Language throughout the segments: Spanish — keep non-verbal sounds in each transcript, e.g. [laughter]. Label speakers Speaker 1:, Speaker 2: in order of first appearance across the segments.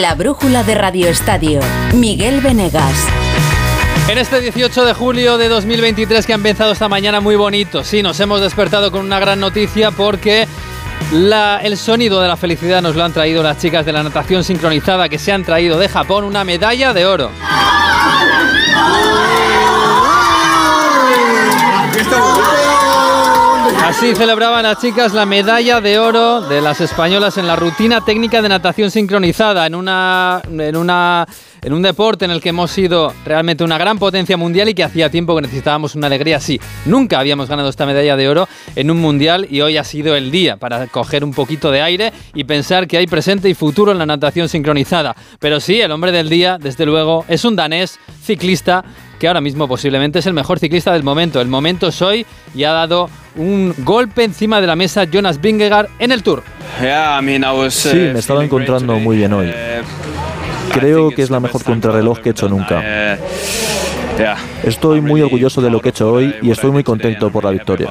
Speaker 1: La brújula de Radio Estadio. Miguel Venegas.
Speaker 2: En este 18 de julio de 2023 que ha empezado esta mañana muy bonito. Sí, nos hemos despertado con una gran noticia porque el sonido de la felicidad nos lo han traído las chicas de la natación sincronizada que se han traído de Japón una medalla de oro. Así celebraban las chicas la medalla de oro de las españolas en la rutina técnica de natación sincronizada en una en una en un deporte en el que hemos sido realmente una gran potencia mundial y que hacía tiempo que necesitábamos una alegría así. Nunca habíamos ganado esta medalla de oro en un mundial y hoy ha sido el día para coger un poquito de aire y pensar que hay presente y futuro en la natación sincronizada. Pero sí, el hombre del día, desde luego, es un danés ciclista que ahora mismo posiblemente es el mejor ciclista del momento. El momento es hoy y ha dado un golpe encima de la mesa Jonas Vingegaard en el Tour.
Speaker 3: Sí, me estaba encontrando muy bien hoy. Creo que es la mejor contrarreloj que he hecho nunca. Estoy muy orgulloso de lo que he hecho hoy y estoy muy contento por la victoria.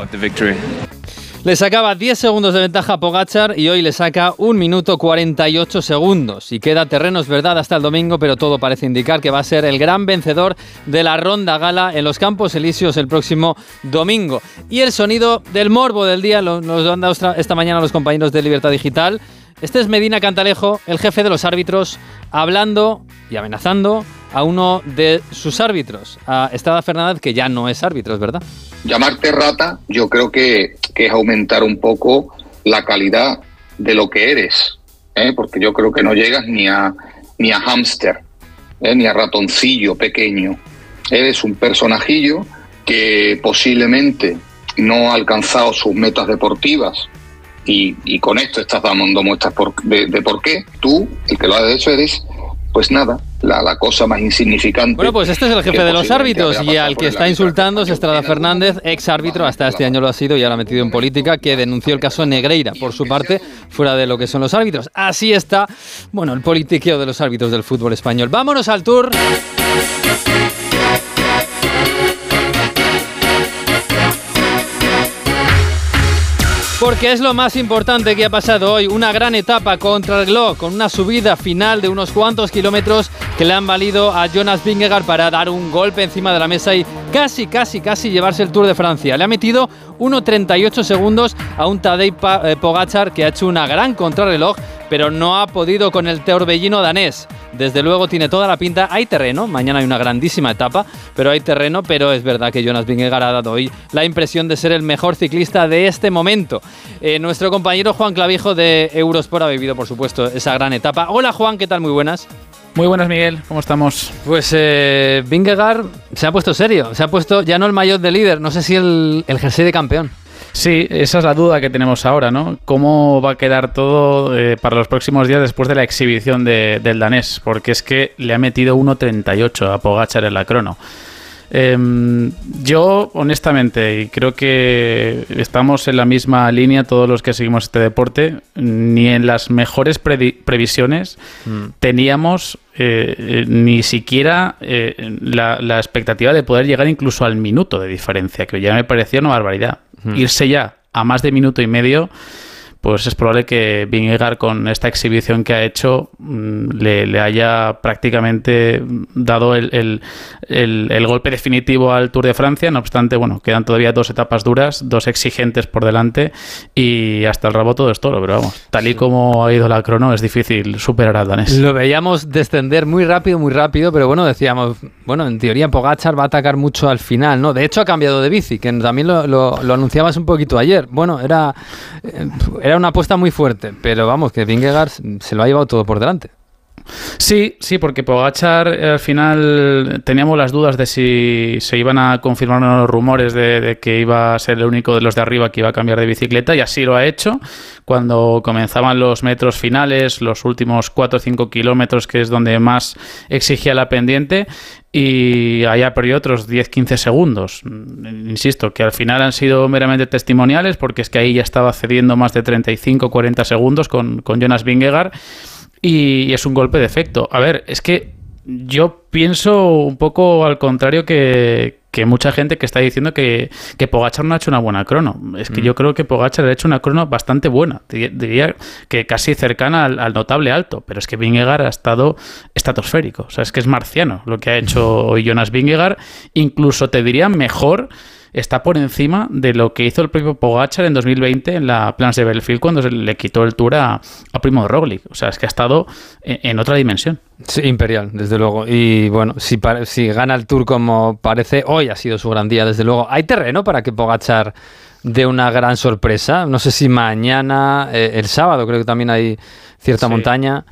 Speaker 2: Le sacaba 10 segundos de ventaja a Pogachar y hoy le saca 1 minuto 48 segundos. Y queda terreno, es verdad, hasta el domingo, pero todo parece indicar que va a ser el gran vencedor de la ronda gala en los Campos Elíseos el próximo domingo. Y el sonido del morbo del día nos lo han dado esta mañana los compañeros de Libertad Digital. Este es Medina Cantalejo, el jefe de los árbitros, hablando y amenazando a uno de sus árbitros, a Estrada Fernández, que ya no es árbitro, es verdad.
Speaker 4: Llamarte rata, yo creo que, es aumentar un poco la calidad de lo que eres, ¿eh? porque yo creo que no llegas ni a, ni a hámster, ¿eh? ni a ratoncillo pequeño. Eres un personajillo que posiblemente no ha alcanzado sus metas deportivas y, con esto estás dando muestras de, de, por qué tú, el que lo ha hecho, eres pues nada, la, cosa más insignificante.
Speaker 2: Bueno, pues este es el jefe de los árbitros y al que está insultando es Estrada Fernández, ex árbitro, hasta este año lo ha sido y ahora metido en política, que denunció el caso Negreira, por su parte, fuera de lo que son los árbitros. Así está, bueno, el politiqueo de los árbitros del fútbol español. Vámonos al tour. Porque es lo más importante que ha pasado hoy. Una gran etapa contra el con una subida final de unos cuantos kilómetros que le han valido a Jonas Vingegaard para dar un golpe encima de la mesa y casi, casi, casi llevarse el Tour de Francia. Le ha metido 1.38 segundos a un Tadej eh, Pogachar que ha hecho una gran contrarreloj pero no ha podido con el torbellino danés. Desde luego tiene toda la pinta. Hay terreno, mañana hay una grandísima etapa, pero hay terreno, pero es verdad que Jonas Vingegaard ha dado hoy la impresión de ser el mejor ciclista de este momento. Eh, nuestro compañero Juan Clavijo de Eurosport ha vivido, por supuesto, esa gran etapa. Hola Juan, ¿qué tal? Muy buenas.
Speaker 5: Muy buenas, Miguel. ¿Cómo estamos?
Speaker 2: Pues eh, Vingegaard se ha puesto serio. Se ha puesto ya no el mayor de líder, no sé si el, el jersey de campeón.
Speaker 5: Sí, esa es la duda que tenemos ahora, ¿no? ¿Cómo va a quedar todo eh, para los próximos días después de la exhibición del danés? Porque es que le ha metido 1.38 a Pogachar en la crono. Em, yo, honestamente, y creo que estamos en la misma línea todos los que seguimos este deporte, ni en las mejores previsiones mm. teníamos eh, eh, ni siquiera la, la, expectativa de poder llegar incluso al minuto de diferencia, que ya me parecía una barbaridad irse ya a más de minuto y medio pues es probable que Vingegaard con esta exhibición que ha hecho mm, le, haya prácticamente dado el, golpe definitivo al Tour de Francia. No obstante, bueno, quedan todavía dos etapas duras, dos exigentes por delante y hasta el rabo todo es toro. Pero vamos, tal y como ha ido la crono, es difícil superar al danés.
Speaker 2: Lo veíamos descender muy rápido, muy rápido, pero bueno, decíamos, bueno, en teoría Pogachar va a atacar mucho al final, ¿no? De hecho, ha cambiado de bici, que también lo, lo, anunciabas un poquito ayer. Bueno, era eh, era una apuesta muy fuerte, pero vamos, que Vingegaard se lo ha llevado todo por delante.
Speaker 5: Sí, sí, porque Pogachar eh, al final teníamos las dudas de si se iban a confirmar los rumores de, que iba a ser el único de los de arriba que iba a cambiar de bicicleta y así lo ha hecho. Cuando comenzaban los metros finales, los últimos 4 o 5 kilómetros, que es donde más exigía la pendiente, y haya perdido otros 10-15 segundos. Insisto, que al final han sido meramente testimoniales porque es que ahí ya estaba cediendo más de 35-40 segundos con, con Jonas Vingegaard y es un golpe de efecto. A ver, es que yo pienso un poco al contrario que, que mucha gente que está diciendo que, que Pogachar no ha hecho una buena crono. Es que mm. yo creo que Pogachar ha hecho una crono bastante buena. Diría que casi cercana al, notable alto. Pero es que Vingegaard ha estado estratosférico. O sea, es que es marciano lo que ha hecho [laughs] hoy Jonas Vingegaard. Incluso te diría mejor está por encima de lo que hizo el propio Pogachar en 2020 en la Plans de Belfield cuando se le quitó el Tour a, Primo Roglic. O sea, es que ha estado en, otra dimensión.
Speaker 2: Sí, imperial, desde luego. Y bueno, si, si gana el Tour como parece, hoy ha sido su gran día, desde luego. ¿Hay terreno para que Pogachar dé una gran sorpresa? No sé si mañana, eh, el sábado creo que también hay cierta montaña.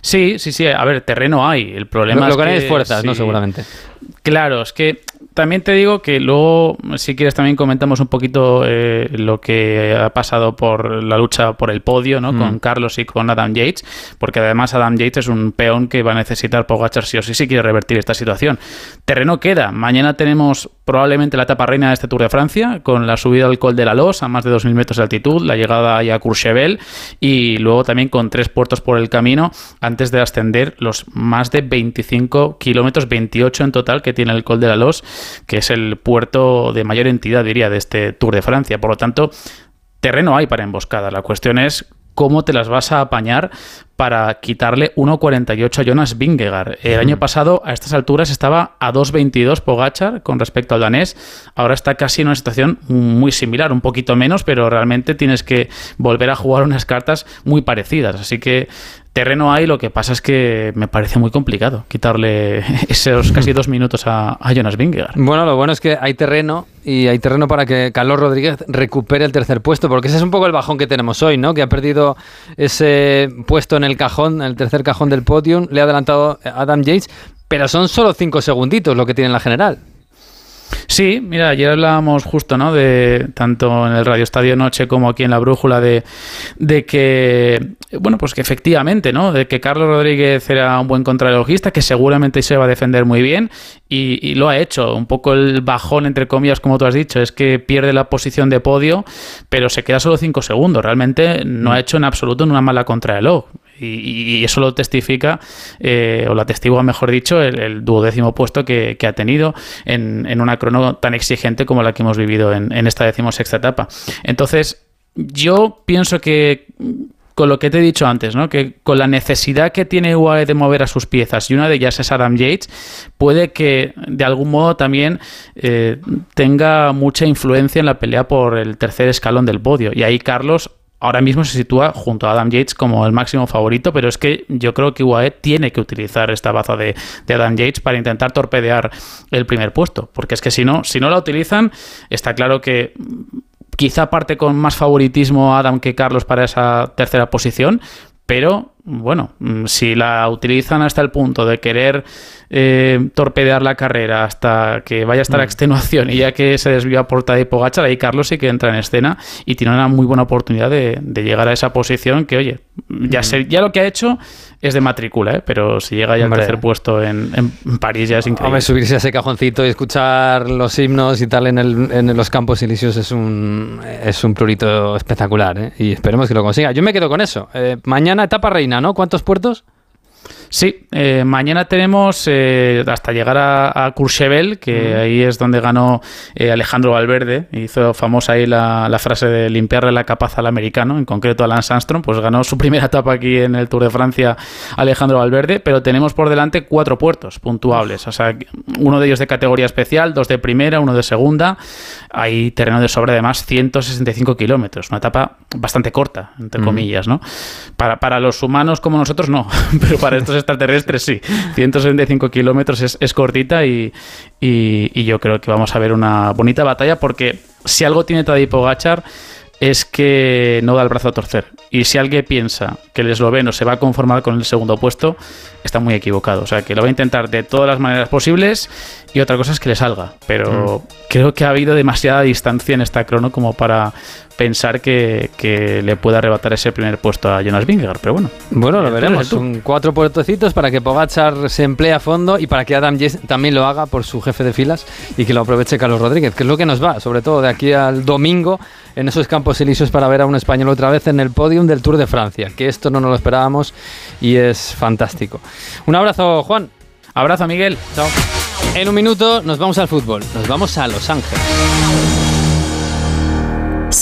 Speaker 5: Sí, sí, sí. A ver, terreno hay. El problema
Speaker 2: es
Speaker 5: que...
Speaker 2: es fuerzas, ¿no? Seguramente.
Speaker 5: Claro, es que también te digo que luego, si quieres, también comentamos un poquito eh, lo que ha pasado por la lucha por el podio, ¿no? Con mm. Carlos y con Adam Yates, porque además Adam Yates es un peón que va a necesitar Pogachar sí o sí si quiere revertir esta situación. Terreno queda. Mañana tenemos probablemente la etapa reina de este Tour de Francia, con la subida al Col de la Los a más de 2.000 metros de altitud, la llegada a Courchevel y luego también con tres puertos por el camino antes de ascender los más de 25 kilómetros, 28 en total que tiene el Col de la Los que es el puerto de mayor entidad, diría, de este Tour de Francia. Por lo tanto, terreno hay para emboscadas. La cuestión es cómo te las vas a apañar para quitarle 1.48 a Jonas Vingegaard. El año pasado, a estas alturas, estaba a 2.22 Pogachar con respecto al danés. Ahora está casi en una situación muy similar, un poquito menos, pero realmente tienes que volver a jugar unas cartas muy parecidas. Así que terreno hay, lo que pasa es que me parece muy complicado quitarle [laughs] esos casi dos minutos a, Jonas Vingegaard.
Speaker 2: Bueno, lo bueno es que hay terreno y hay terreno para que Carlos Rodríguez recupere el tercer puesto, porque ese es un poco el bajón que tenemos hoy, ¿no? Que ha perdido ese puesto en el cajón, en el tercer cajón del podium, le ha adelantado Adam Yates, pero son solo cinco segunditos lo que tiene en la general.
Speaker 5: Sí, mira, ayer hablábamos justo, ¿no? De tanto en el Radio Estadio Noche como aquí en la Brújula de, de que, bueno, pues que efectivamente, ¿no? De que Carlos Rodríguez era un buen contrarrelojista, que seguramente se va a defender muy bien y, lo ha hecho. Un poco el bajón, entre comillas, como tú has dicho, es que pierde la posición de podio, pero se queda solo 5 segundos. Realmente no ha hecho en absoluto una mala contrarreloj. Y, eso lo testifica, eh, o lo atestigua, mejor dicho, el, duodécimo puesto que, ha tenido en, una crono tan exigente como la que hemos vivido en, en esta decimosexta etapa. Entonces, yo pienso que con lo que te he dicho antes, ¿no? que con la necesidad que tiene UAE de mover a sus piezas, y una de ellas es Adam Yates, puede que de algún modo también eh, tenga mucha influencia en la pelea por el tercer escalón del podio. Y ahí Carlos ahora mismo se sitúa junto a Adam Yates como el máximo favorito, pero es que yo creo que UAE tiene que utilizar esta baza de, Adam Yates para intentar torpedear el primer puesto, porque es que si no, si no la utilizan, está claro que quizá parte con más favoritismo Adam que Carlos para esa tercera posición, pero bueno, si la utilizan hasta el punto de querer eh, torpedear la carrera hasta que vaya a estar a mm. extenuación y ya que se desvía por Tadej Pogacar, ahí Carlos sí que entra en escena y tiene una muy buena oportunidad de, llegar a esa posición que, oye, ya, mm. ya lo que ha hecho es de matrícula, ¿eh? pero si llega ya al tercer puesto en, París ya es increíble.
Speaker 2: Hombre, subirse a ese cajoncito y escuchar los himnos y tal en, el, en los campos elíseos es un, es un prurito espectacular ¿eh? y esperemos que lo consiga. Yo me quedo con eso. Eh, mañana etapa reina, ¿no? ¿Cuántos puertos?
Speaker 5: Sí, eh, mañana tenemos eh, hasta llegar a, Courchevel, que ahí es donde ganó eh, Alejandro Valverde, hizo famosa ahí la, frase de limpiarle la capaza al americano, en concreto a Lance Armstrong, pues ganó su [laughs] primera etapa aquí en el Tour de Francia Alejandro Valverde, pero tenemos por delante cuatro puertos puntuables, o sea, uno de ellos de categoría especial, dos de primera, uno de segunda, hay terreno de sobra además 165 kilómetros, una etapa bastante corta, entre comillas, ¿no? Para, para los humanos como nosotros no, [laughs] pero para estos extraterrestres sí. 165 kilómetros es, cortita y, yo creo que vamos a ver una bonita batalla porque si algo tiene Tadej Pogachar es que no da el brazo a torcer. Y si alguien piensa que el esloveno se va a conformar con el segundo puesto, está muy equivocado. O sea, que lo va a intentar de todas las maneras posibles y otra cosa es que le salga. Pero mm. creo que ha habido demasiada distancia en esta crono como para pensar que, le pueda arrebatar ese primer puesto a Jonas Vingegaard. Pero bueno.
Speaker 2: Bueno, lo veremos. Son cuatro puertecitos para que Pogachar se emplee a fondo y para que Adam Yes también lo haga por su jefe de filas y que lo aproveche Carlos Rodríguez, que es lo que nos va, sobre todo de aquí al domingo en esos campos elíseos para ver a un español otra vez en el podium del Tour de Francia, que esto no nos lo esperábamos y es fantástico. Un abrazo, Juan.
Speaker 5: Abrazo, Miguel.
Speaker 2: Chao. En un minuto nos vamos al fútbol, nos vamos a Los Ángeles.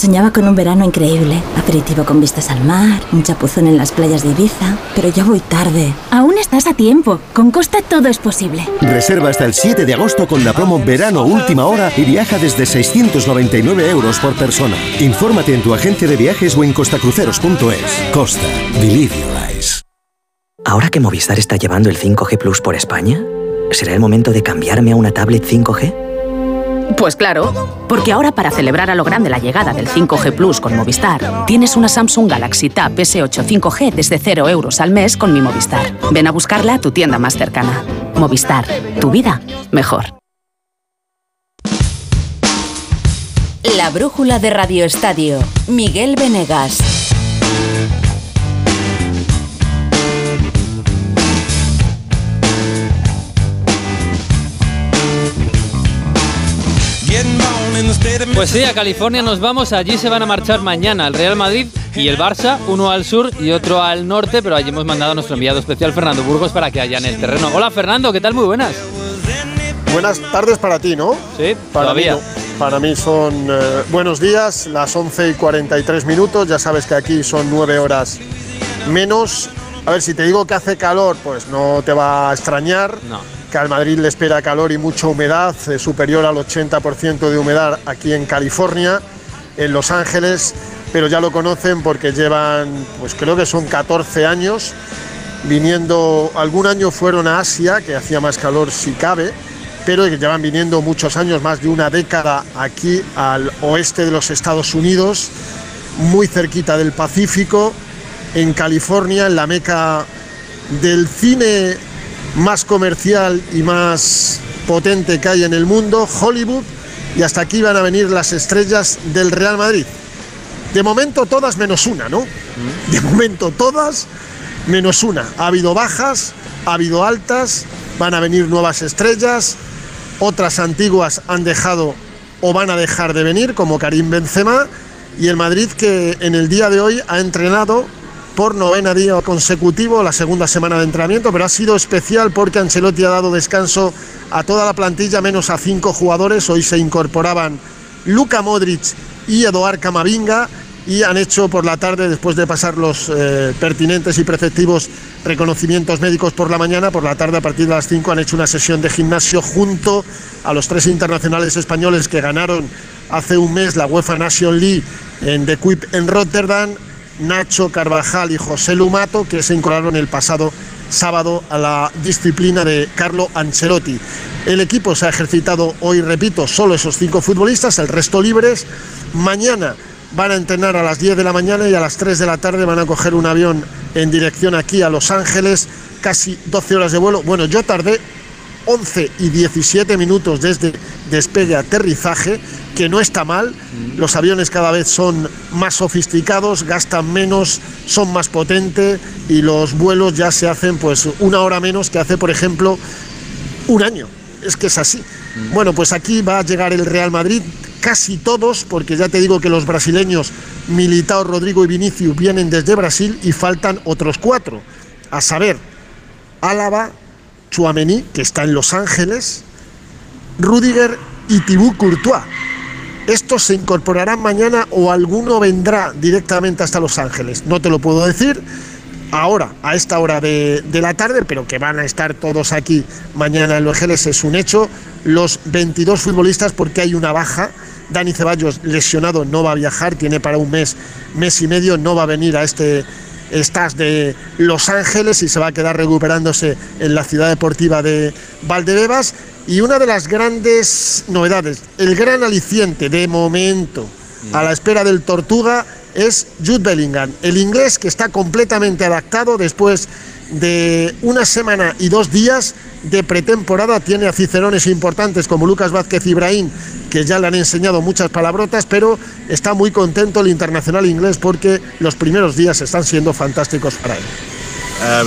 Speaker 6: Soñaba con un verano increíble, aperitivo con vistas al mar, un chapuzón en las playas de Ibiza, pero ya voy tarde.
Speaker 7: Aún estás a tiempo, con Costa todo es posible.
Speaker 8: Reserva hasta el 7 de agosto con la promo Verano Última Hora y viaja desde 699 euros por persona. Infórmate en tu agencia de viajes o en costacruceros.es. Costa, believe your eyes.
Speaker 9: Ahora que Movistar está llevando el 5G Plus por España, ¿será el momento de cambiarme a una tablet 5G?
Speaker 10: Pues claro, porque ahora para celebrar a lo grande la llegada del 5G Plus con Movistar, tienes una Samsung Galaxy Tab S8 5G desde 0 euros al mes con mi Movistar. Ven a buscarla a tu tienda más cercana. Movistar, tu vida mejor.
Speaker 1: La brújula de Radio Estadio, Miguel Venegas.
Speaker 2: Pues sí, a California nos vamos. Allí se van a marchar mañana el Real Madrid y el Barça, uno al sur y otro al norte, pero allí hemos mandado a nuestro enviado especial Fernando Burgos para que haya en el terreno. Hola Fernando, ¿qué tal? Muy buenas.
Speaker 11: Buenas tardes para ti, ¿no?
Speaker 2: Sí,
Speaker 11: para
Speaker 2: todavía.
Speaker 11: Mí, para mí son eh, buenos días, las 11 y 43 minutos. Ya sabes que aquí son 9 horas menos. A ver, si te digo que hace calor, pues no te va a extrañar.
Speaker 2: No
Speaker 11: que al Madrid le espera calor y mucha humedad, eh, superior al 80% de humedad aquí en California, en Los Ángeles, pero ya lo conocen porque llevan, pues creo que son 14 años viniendo, algún año fueron a Asia, que hacía más calor si cabe, pero llevan viniendo muchos años, más de una década aquí al oeste de los Estados Unidos, muy cerquita del Pacífico, en California, en la meca del cine más comercial y más potente que hay en el mundo, Hollywood, y hasta aquí van a venir las estrellas del Real Madrid. De momento todas menos una, ¿no? De momento todas menos una. Ha habido bajas, ha habido altas, van a venir nuevas estrellas, otras antiguas han dejado o van a dejar de venir, como Karim Benzema, y el Madrid que en el día de hoy ha entrenado por novena día consecutivo, la segunda semana de entrenamiento, pero ha sido especial porque Ancelotti ha dado descanso a toda la plantilla, menos a cinco jugadores. Hoy se incorporaban Luka Modric y Eduard Camavinga y han hecho por la tarde, después de pasar los eh, pertinentes y preceptivos reconocimientos médicos por la mañana, por la tarde a partir de las 5 han hecho una sesión de gimnasio junto a los tres internacionales españoles que ganaron hace un mes la UEFA Nation League en The Quip en Rotterdam Nacho Carvajal y José Lumato, que se incorporaron el pasado sábado a la disciplina de Carlo Ancelotti. El equipo se ha ejercitado hoy, repito, solo esos cinco futbolistas, el resto libres. Mañana van a entrenar a las 10 de la mañana y a las 3 de la tarde van a coger un avión en dirección aquí a Los Ángeles, casi 12 horas de vuelo. Bueno, yo tardé 11 y 17 minutos desde despegue a aterrizaje, que no está mal. Los aviones cada vez son más sofisticados, gastan menos, son más potentes y los vuelos ya se hacen pues una hora menos que hace, por ejemplo, un año. Es que es así. Bueno, pues aquí va a llegar el Real Madrid, casi todos, porque ya te digo que los brasileños Militao, Rodrigo y Vinicius vienen desde Brasil y faltan otros cuatro, a saber, Álava, Chuamení, que está en Los Ángeles, Rudiger y Thibaut Courtois. Estos se incorporarán mañana o alguno vendrá directamente hasta Los Ángeles. No te lo puedo decir ahora, a esta hora de, de, la tarde, pero que van a estar todos aquí mañana en Los Ángeles es un hecho. Los 22 futbolistas, porque hay una baja. Dani Ceballos, lesionado, no va a viajar, tiene para un mes, mes y medio, no va a venir a este estás de Los Ángeles y se va a quedar recuperándose en la ciudad deportiva de Valdebebas. Y una de las grandes novedades, el gran aliciente de momento a la espera del Tortuga es Jude Bellingham, el inglés que está completamente adaptado después de una semana y dos días de pretemporada. Tiene a cicerones importantes como Lucas Vázquez Ibrahim, que ya le han enseñado muchas palabrotas, pero está muy contento el internacional inglés porque los primeros días están siendo fantásticos para él.
Speaker 12: Um,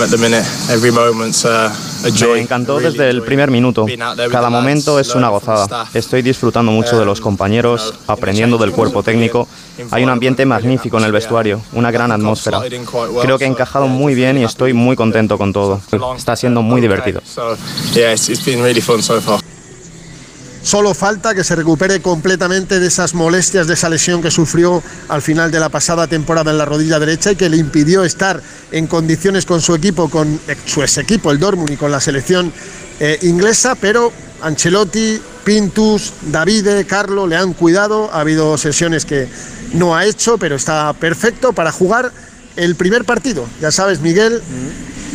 Speaker 12: Me encantó desde el primer minuto. Cada momento es una gozada. Estoy disfrutando mucho de los um, compañeros, aprendiendo del cuerpo técnico. Hay un ambiente magnífico en el vestuario, una gran atmósfera. Creo que he encajado muy bien y estoy muy contento con todo. Está siendo muy divertido.
Speaker 11: Solo falta que se recupere completamente de esas molestias, de esa lesión que sufrió al final de la pasada temporada en la rodilla derecha y que le impidió estar en condiciones con su equipo, con su ex equipo, el Dortmund, y con la selección eh, inglesa, pero Ancelotti, Pintus, Davide, Carlo le han cuidado. Ha habido sesiones que no ha hecho, pero está perfecto para jugar el primer partido. Ya sabes, Miguel,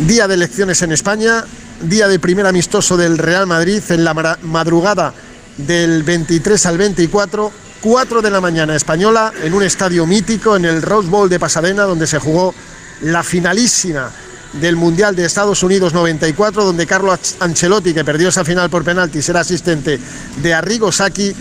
Speaker 11: día de elecciones en España, día de primer amistoso del Real Madrid en la madrugada del 23 al 24, 4 de la mañana española, en un estadio mítico, en el Rose Bowl de Pasadena, donde se jugó la finalísima del Mundial de Estados Unidos 94, donde Carlos Ancelotti, que perdió esa final por penalti, será asistente de Arrigo Sacchi.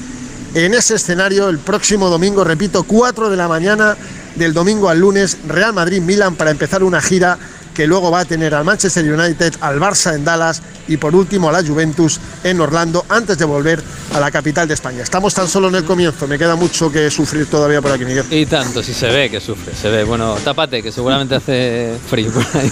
Speaker 11: En ese escenario, el próximo domingo, repito, 4 de la mañana del domingo al lunes, Real Madrid-Milan para empezar una gira que luego va a tener al Manchester United, al Barça en Dallas y por último a la Juventus en Orlando antes de volver a la capital de España. Estamos tan solo en el comienzo, me queda mucho que sufrir todavía por aquí, Miguel.
Speaker 2: Y tanto, si se ve que sufre, se ve. Bueno, tápate, que seguramente hace frío por ahí.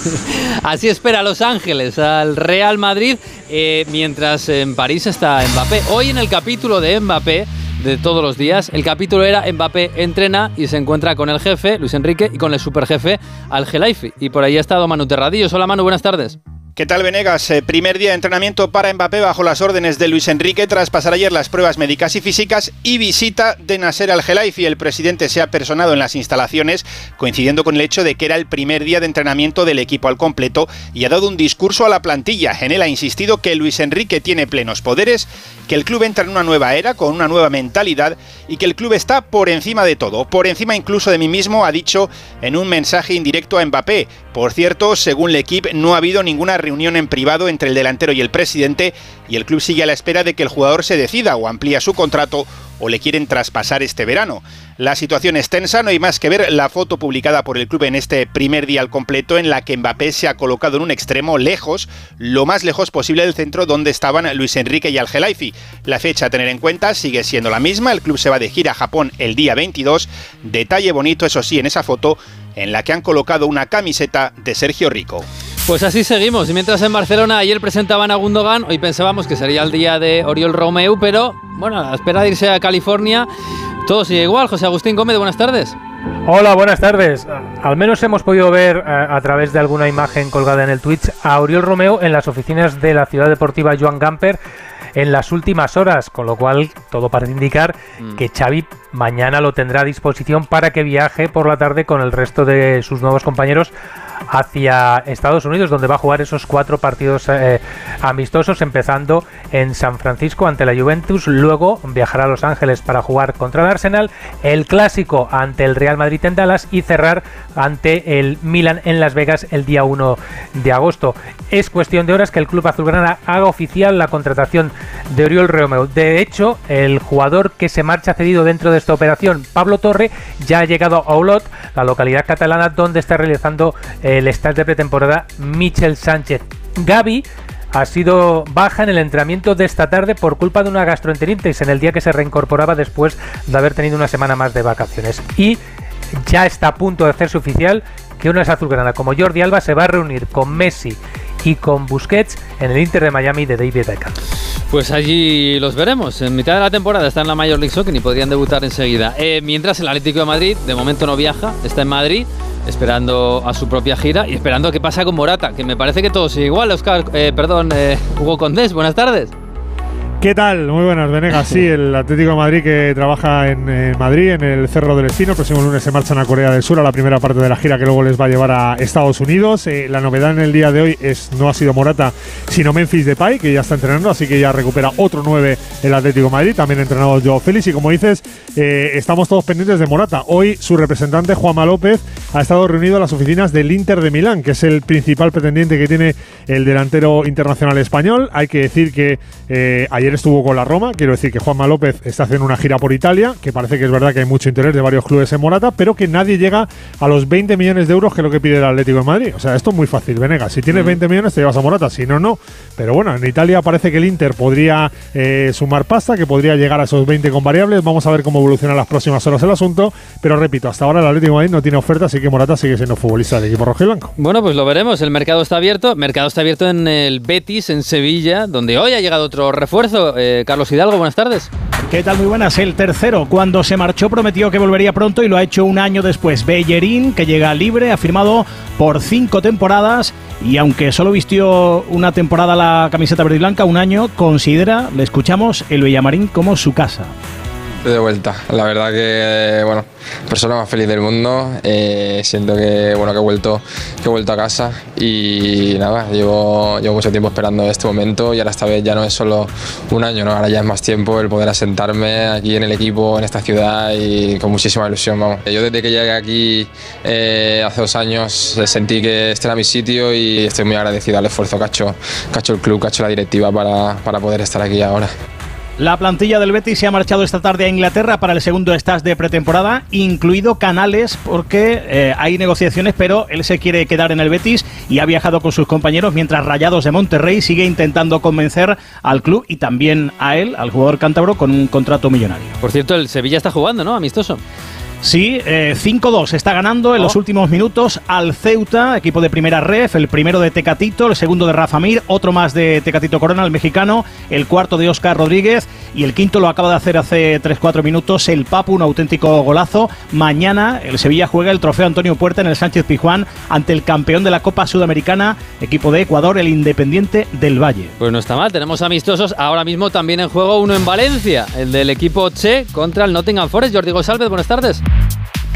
Speaker 2: Así espera Los Ángeles al Real Madrid, eh, mientras en París está Mbappé. Hoy en el capítulo de Mbappé de todos los días. El capítulo era Mbappé entrena y se encuentra con el jefe, Luis Enrique, y con el superjefe, Al Gelaifi. Y por ahí ha estado Manu Terradillos. Hola Manu, buenas tardes.
Speaker 13: ¿Qué tal, Venegas? Eh, primer día de entrenamiento para Mbappé bajo las órdenes de Luis Enrique tras pasar ayer las pruebas médicas y físicas y visita de Nasser Al-Khelaifi. El presidente se ha personado en las instalaciones, coincidiendo con el hecho de que era el primer día de entrenamiento del equipo al completo y ha dado un discurso a la plantilla. En él ha insistido que Luis Enrique tiene plenos poderes, que el club entra en una nueva era con una nueva mentalidad y que el club está por encima de todo, por encima incluso de mí mismo, ha dicho en un mensaje indirecto a Mbappé. Por cierto, según el equipo, no ha habido ninguna reunión en privado entre el delantero y el presidente y el club sigue a la espera de que el jugador se decida o amplía su contrato o le quieren traspasar este verano. La situación es tensa, no hay más que ver la foto publicada por el club en este primer día al completo en la que Mbappé se ha colocado en un extremo lejos, lo más lejos posible del centro donde estaban Luis Enrique y Algelaifi. La fecha a tener en cuenta sigue siendo la misma, el club se va de gira a Japón el día 22, detalle bonito eso sí en esa foto en la que han colocado una camiseta de Sergio Rico.
Speaker 2: Pues así seguimos. Y mientras en Barcelona ayer presentaban a Gundogan, hoy pensábamos que sería el día de Oriol Romeu, pero bueno, a la espera de irse a California, todo sigue igual. José Agustín Gómez, buenas tardes.
Speaker 14: Hola, buenas tardes. Al menos hemos podido ver eh, a través de alguna imagen colgada en el Twitch a Oriol Romeu en las oficinas de la ciudad deportiva Joan Gamper en las últimas horas, con lo cual todo parece indicar mm. que Xavi mañana lo tendrá a disposición para que viaje por la tarde con el resto de sus nuevos compañeros hacia Estados Unidos, donde va a jugar esos cuatro partidos eh, amistosos, empezando en San Francisco ante la Juventus, luego viajará a Los Ángeles para jugar contra el Arsenal, el clásico ante el Real Madrid en Dallas y cerrar ante el Milan en Las Vegas el día 1 de agosto. Es cuestión de horas que el club azulgrana haga oficial la contratación de Oriol Romeo. De hecho, el jugador que se marcha cedido dentro de esta operación, Pablo Torre, ya ha llegado a Olot, la localidad catalana donde está realizando el staff de pretemporada Michel Sánchez. Gaby ha sido baja en el entrenamiento de esta tarde por culpa de una gastroenteritis en el día que se reincorporaba después de haber tenido una semana más de vacaciones. Y ya está a punto de hacerse oficial que una azulgrana como Jordi Alba se va a reunir con Messi y con Busquets en el Inter de Miami de David Beckham.
Speaker 2: Pues allí los veremos. En mitad de la temporada está en la Major League Soccer y podrían debutar enseguida. Eh, mientras el Atlético de Madrid de momento no viaja, está en Madrid esperando a su propia gira y esperando qué pasa con Morata, que me parece que todo sigue igual. Oscar, eh, perdón, eh, Hugo Condés, buenas tardes.
Speaker 15: ¿Qué tal? Muy buenas, Venegas. Sí, el Atlético de Madrid que trabaja en, Madrid, en el Cerro del Espino. El próximo lunes se marchan a Corea del Sur a la primera parte de la gira que luego les va a llevar a Estados Unidos. Eh, la novedad en el día de hoy es no ha sido Morata, sino Memphis Depay, que ya está entrenando, así que ya recupera otro 9 el Atlético de Madrid. También entrenado Joe Félix. Y como dices, eh, estamos todos pendientes de Morata. Hoy su representante, Juanma López, ha estado reunido en las oficinas del Inter de Milán, que es el principal pretendiente que tiene el delantero internacional español. Hay que decir que eh, ayer estuvo con la Roma. Quiero decir que Juanma López está haciendo una gira por Italia, que parece que es verdad que hay mucho interés de varios clubes en Morata, pero que nadie llega a los 20 millones de euros que es lo que pide el Atlético de Madrid. O sea, esto es muy fácil, Venega. Si tienes 20 mm. millones te llevas a Morata, si no, no. Pero bueno, en Italia parece que el Inter podría eh, sumar pasta, que podría llegar a esos 20 con variables. Vamos a ver cómo evoluciona las próximas horas el asunto. Pero repito, hasta ahora el Atlético de Madrid no tiene oferta, así que Morata sigue siendo futbolista del equipo rojo y blanco.
Speaker 2: Bueno, pues lo veremos. El mercado está abierto. El mercado está abierto en el Betis, en Sevilla, donde hoy ha llegado otro refuerzo Eh, Carlos Hidalgo, buenas tardes.
Speaker 16: ¿Qué tal? Muy buenas. El tercero, cuando se marchó, prometió que volvería pronto y lo ha hecho un año después. Bellerín, que llega libre, ha firmado por cinco temporadas y aunque solo vistió una temporada la camiseta verde y blanca, un año, considera, le escuchamos, el Bellamarín como su casa
Speaker 17: de vuelta. La verdad que, bueno, persona más feliz del mundo. Eh, siento que, bueno, que he vuelto, que he vuelto a casa y nada, llevo, llevo mucho tiempo esperando este momento y ahora esta vez ya no es solo un año, ¿no? ahora ya es más tiempo el poder asentarme aquí en el equipo, en esta ciudad y con muchísima ilusión, vamos. Yo desde que llegué aquí eh, hace dos años sentí que este era mi sitio y estoy muy agradecido al esfuerzo que ha hecho, que ha hecho el club, que ha hecho la directiva para, para poder estar aquí ahora.
Speaker 16: La plantilla del Betis se ha marchado esta tarde a Inglaterra para el segundo stage de pretemporada, incluido Canales, porque eh, hay negociaciones, pero él se quiere quedar en el Betis y ha viajado con sus compañeros, mientras Rayados de Monterrey sigue intentando convencer al club y también a él, al jugador cántabro, con un contrato millonario.
Speaker 2: Por cierto, el Sevilla está jugando, ¿no? Amistoso.
Speaker 16: Sí, 5-2 eh, está ganando en los oh. últimos minutos al Ceuta, equipo de primera ref, el primero de Tecatito, el segundo de Rafa Mir, otro más de Tecatito Corona, el mexicano, el cuarto de Oscar Rodríguez y el quinto lo acaba de hacer hace 3-4 minutos el Papu, un auténtico golazo. Mañana el Sevilla juega el trofeo Antonio Puerta en el Sánchez Pijuán ante el campeón de la Copa Sudamericana, equipo de Ecuador, el Independiente del Valle.
Speaker 2: Pues no está mal, tenemos amistosos ahora mismo también en juego uno en Valencia, el del equipo Che contra el Nottingham Forest. Jordi González, buenas tardes.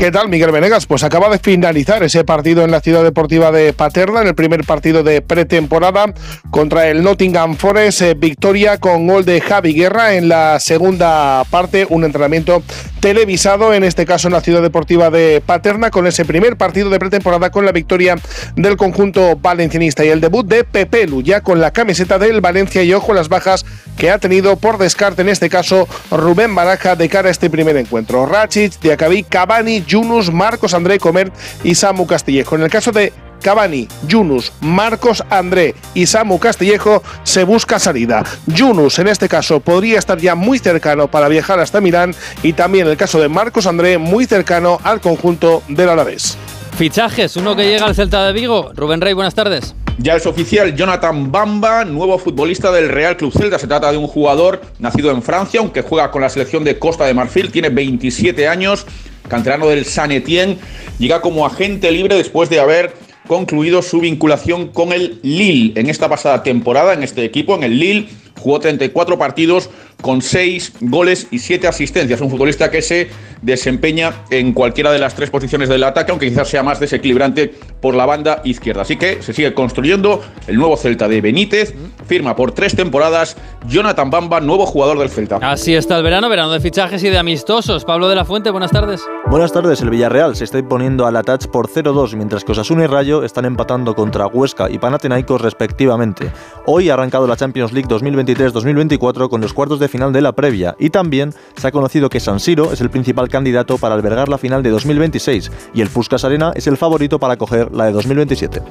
Speaker 18: ¿Qué tal, Miguel Venegas? Pues acaba de finalizar ese partido en la ciudad deportiva de Paterna, en el primer partido de pretemporada contra el Nottingham Forest. Eh, victoria con gol de Javi Guerra en la segunda parte, un entrenamiento televisado, en este caso en la ciudad deportiva de Paterna, con ese primer partido de pretemporada con la victoria del conjunto valencianista y el debut de Pepe Lu, ya con la camiseta del Valencia y ojo las bajas que ha tenido por descarte en este caso Rubén Baraja de cara a este primer encuentro. Rachic, Diacabí, Cavani, Yunus, Marcos André Comer y Samu Castillejo. En el caso de Cavani, Yunus, Marcos André y Samu Castillejo se busca salida. Yunus en este caso podría estar ya muy cercano para viajar hasta Milán y también el caso de Marcos André muy cercano al conjunto del Alavés.
Speaker 2: Fichajes, uno que llega al Celta de Vigo. Rubén Rey, buenas tardes.
Speaker 19: Ya es oficial Jonathan Bamba, nuevo futbolista del Real Club Celta. Se trata de un jugador nacido en Francia, aunque juega con la selección de Costa de Marfil, tiene 27 años, canterano del San Etienne, llega como agente libre después de haber concluido su vinculación con el Lille en esta pasada temporada, en este equipo, en el Lille. Jugó 34 partidos con 6 goles y 7 asistencias. Un futbolista que se desempeña en cualquiera de las tres posiciones del ataque, aunque quizás sea más desequilibrante por la banda izquierda. Así que se sigue construyendo el nuevo Celta de Benítez. Firma por tres temporadas Jonathan Bamba, nuevo jugador del Celta.
Speaker 2: Así está el verano, verano de fichajes y de amistosos. Pablo de la Fuente, buenas tardes.
Speaker 3: Buenas tardes, el Villarreal se está imponiendo a la Touch por 0-2, mientras que Osasuna y Rayo están empatando contra Huesca y Panathinaikos respectivamente. Hoy ha arrancado la Champions League 2023-2024 con los cuartos de final de la previa y también se ha conocido que San Siro es el principal candidato para albergar la final de 2026 y el Puskas Arena es el favorito para acoger la de 2027.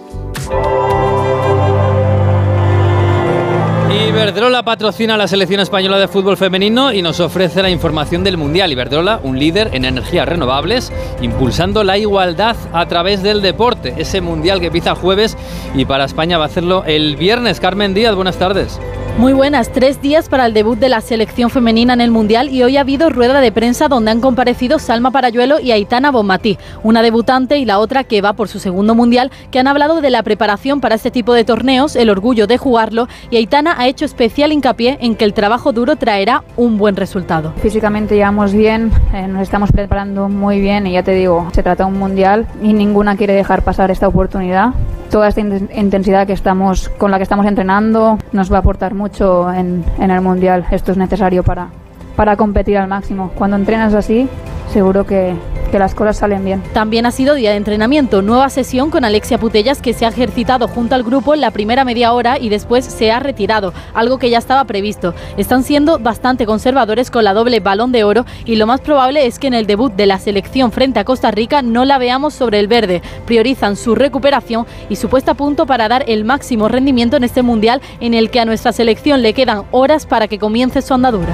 Speaker 2: Iberdrola patrocina la selección española de fútbol femenino y nos ofrece la información del Mundial. Iberdrola, un líder en energías renovables, impulsando la igualdad a través del deporte. Ese Mundial que empieza jueves y para España va a hacerlo el viernes. Carmen Díaz, buenas tardes.
Speaker 20: Muy buenas, tres días para el debut de la selección femenina en el Mundial y hoy ha habido rueda de prensa donde han comparecido Salma Parayuelo y Aitana Bonmatí, una debutante y la otra que va por su segundo Mundial, que han hablado de la preparación para este tipo de torneos, el orgullo de jugarlo y Aitana ha hecho especial hincapié en que el trabajo duro traerá un buen resultado.
Speaker 21: Físicamente llevamos bien, eh, nos estamos preparando muy bien y ya te digo, se trata de un Mundial y ninguna quiere dejar pasar esta oportunidad. Toda esta intensidad que estamos, con la que estamos entrenando nos va a aportar mucho en, en el Mundial. Esto es necesario para, para competir al máximo. Cuando entrenas así, seguro que, que las cosas salen bien.
Speaker 20: También ha sido día de entrenamiento, nueva sesión con Alexia Putellas que se ha ejercitado junto al grupo en la primera media hora y después se ha retirado, algo que ya estaba previsto. Están siendo bastante conservadores con la doble balón de oro y lo más probable es que en el debut de la selección frente a Costa Rica no la veamos sobre el verde. Priorizan su recuperación y su puesta a punto para dar el máximo rendimiento en este mundial en el que a nuestra selección le quedan horas para que comience su andadura.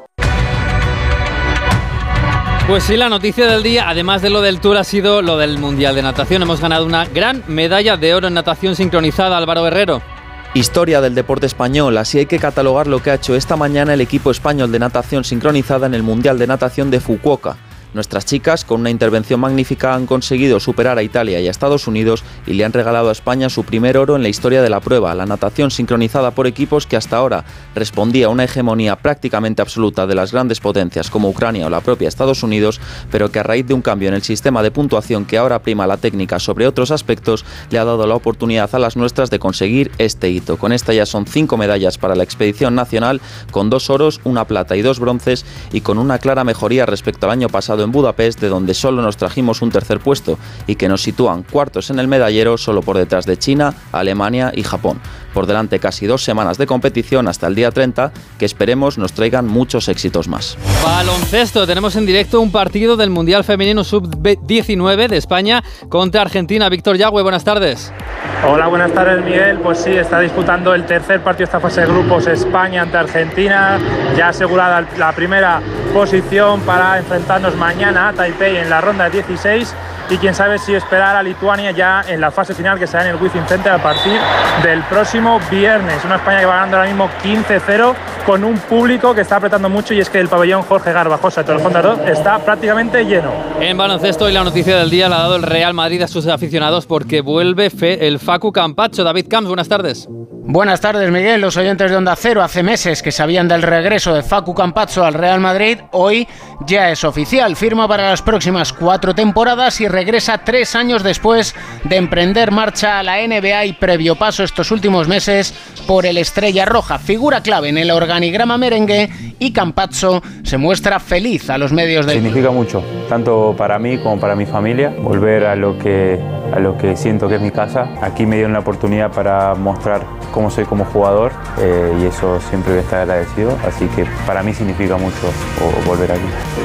Speaker 2: Pues sí, la noticia del día, además de lo del Tour, ha sido lo del Mundial de Natación. Hemos ganado una gran medalla de oro en natación sincronizada, Álvaro Guerrero.
Speaker 3: Historia del deporte español, así hay que catalogar lo que ha hecho esta mañana el equipo español de natación sincronizada en el Mundial de Natación de Fukuoka. Nuestras chicas, con una intervención magnífica, han conseguido superar a Italia y a Estados Unidos y le han regalado a España su primer oro en la historia de la prueba, la natación sincronizada por equipos que hasta ahora respondía a una hegemonía prácticamente absoluta de las grandes potencias como Ucrania o la propia Estados Unidos, pero que a raíz de un cambio en el sistema de puntuación que ahora prima la técnica sobre otros aspectos, le ha dado la oportunidad a las nuestras de conseguir este hito. Con esta ya son cinco medallas para la expedición nacional, con dos oros, una plata y dos bronces, y con una clara mejoría respecto al año pasado en Budapest, de donde solo nos trajimos un tercer puesto y que nos sitúan cuartos en el medallero solo por detrás de China, Alemania y Japón. Por delante casi dos semanas de competición hasta el día 30, que esperemos nos traigan muchos éxitos más.
Speaker 2: Baloncesto, tenemos en directo un partido del Mundial Femenino Sub-19 de España contra Argentina. Víctor Yagüe, buenas tardes.
Speaker 22: Hola, buenas tardes Miguel. Pues sí, está disputando el tercer partido de esta fase de grupos España ante Argentina. Ya asegurada la primera posición para enfrentarnos mañana a Taipei en la ronda 16 y quién sabe si esperar a Lituania ya en la fase final que será en el Wizzing Center a partir del próximo viernes. Una España que va ganando ahora mismo 15-0 con un público que está apretando mucho y es que el pabellón Jorge Garbajosa de Torrejón está prácticamente lleno.
Speaker 2: En baloncesto y la noticia del día la ha dado el Real Madrid a sus aficionados porque vuelve el Facu Campacho. David Camps, buenas tardes.
Speaker 23: Buenas tardes, Miguel. Los oyentes de Onda Cero hace meses que sabían del regreso de Facu Campazzo al Real Madrid. Hoy ya es oficial. Firma para las próximas cuatro temporadas y regresa tres años después de emprender marcha a la NBA y previo paso estos últimos meses por el Estrella Roja. Figura clave en el organigrama merengue y Campazzo se muestra feliz a los medios de.
Speaker 24: Significa mucho, tanto para mí como para mi familia, volver a lo que, a lo que siento que es mi casa. Aquí me dieron la oportunidad para mostrar cómo soy como jugador eh, y eso siempre voy a estar agradecido, así que para mí significa mucho volver aquí.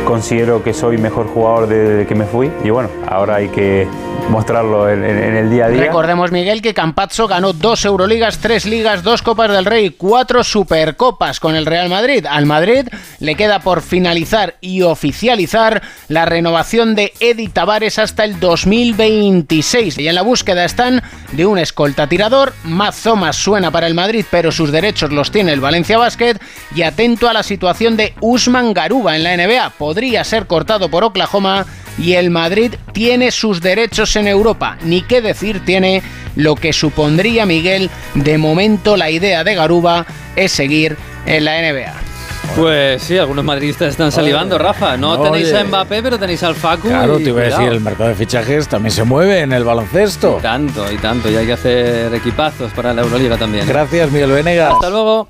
Speaker 24: Considero que soy mejor jugador desde que me fui y bueno, ahora hay que mostrarlo en, el día a día.
Speaker 23: Recordemos, Miguel, que Campazzo ganó dos Euroligas, tres Ligas, dos Copas del Rey, cuatro Supercopas con el Real Madrid. Al Madrid le queda por finalizar y oficializar la renovación de Edi Tavares hasta el 2026. Y en la búsqueda están de un escolta tirador, Mazomas suena para el Madrid, pero sus derechos los tiene el Valencia Basket. Y atento a la situación de Usman Garuba en la NBA. Podría ser cortado por Oklahoma y el Madrid tiene sus derechos en Europa. Ni qué decir tiene lo que supondría Miguel. De momento la idea de Garuba es seguir en la NBA.
Speaker 2: Pues sí, algunos madridistas están salivando, Rafa. No, tenéis a Mbappé, pero tenéis al Facu.
Speaker 25: Claro, te iba a decir, el mercado de fichajes también se mueve en el baloncesto.
Speaker 2: Y tanto, y tanto. Y hay que hacer equipazos para la Euroliga también.
Speaker 25: Gracias, Miguel Venegas.
Speaker 2: Hasta luego.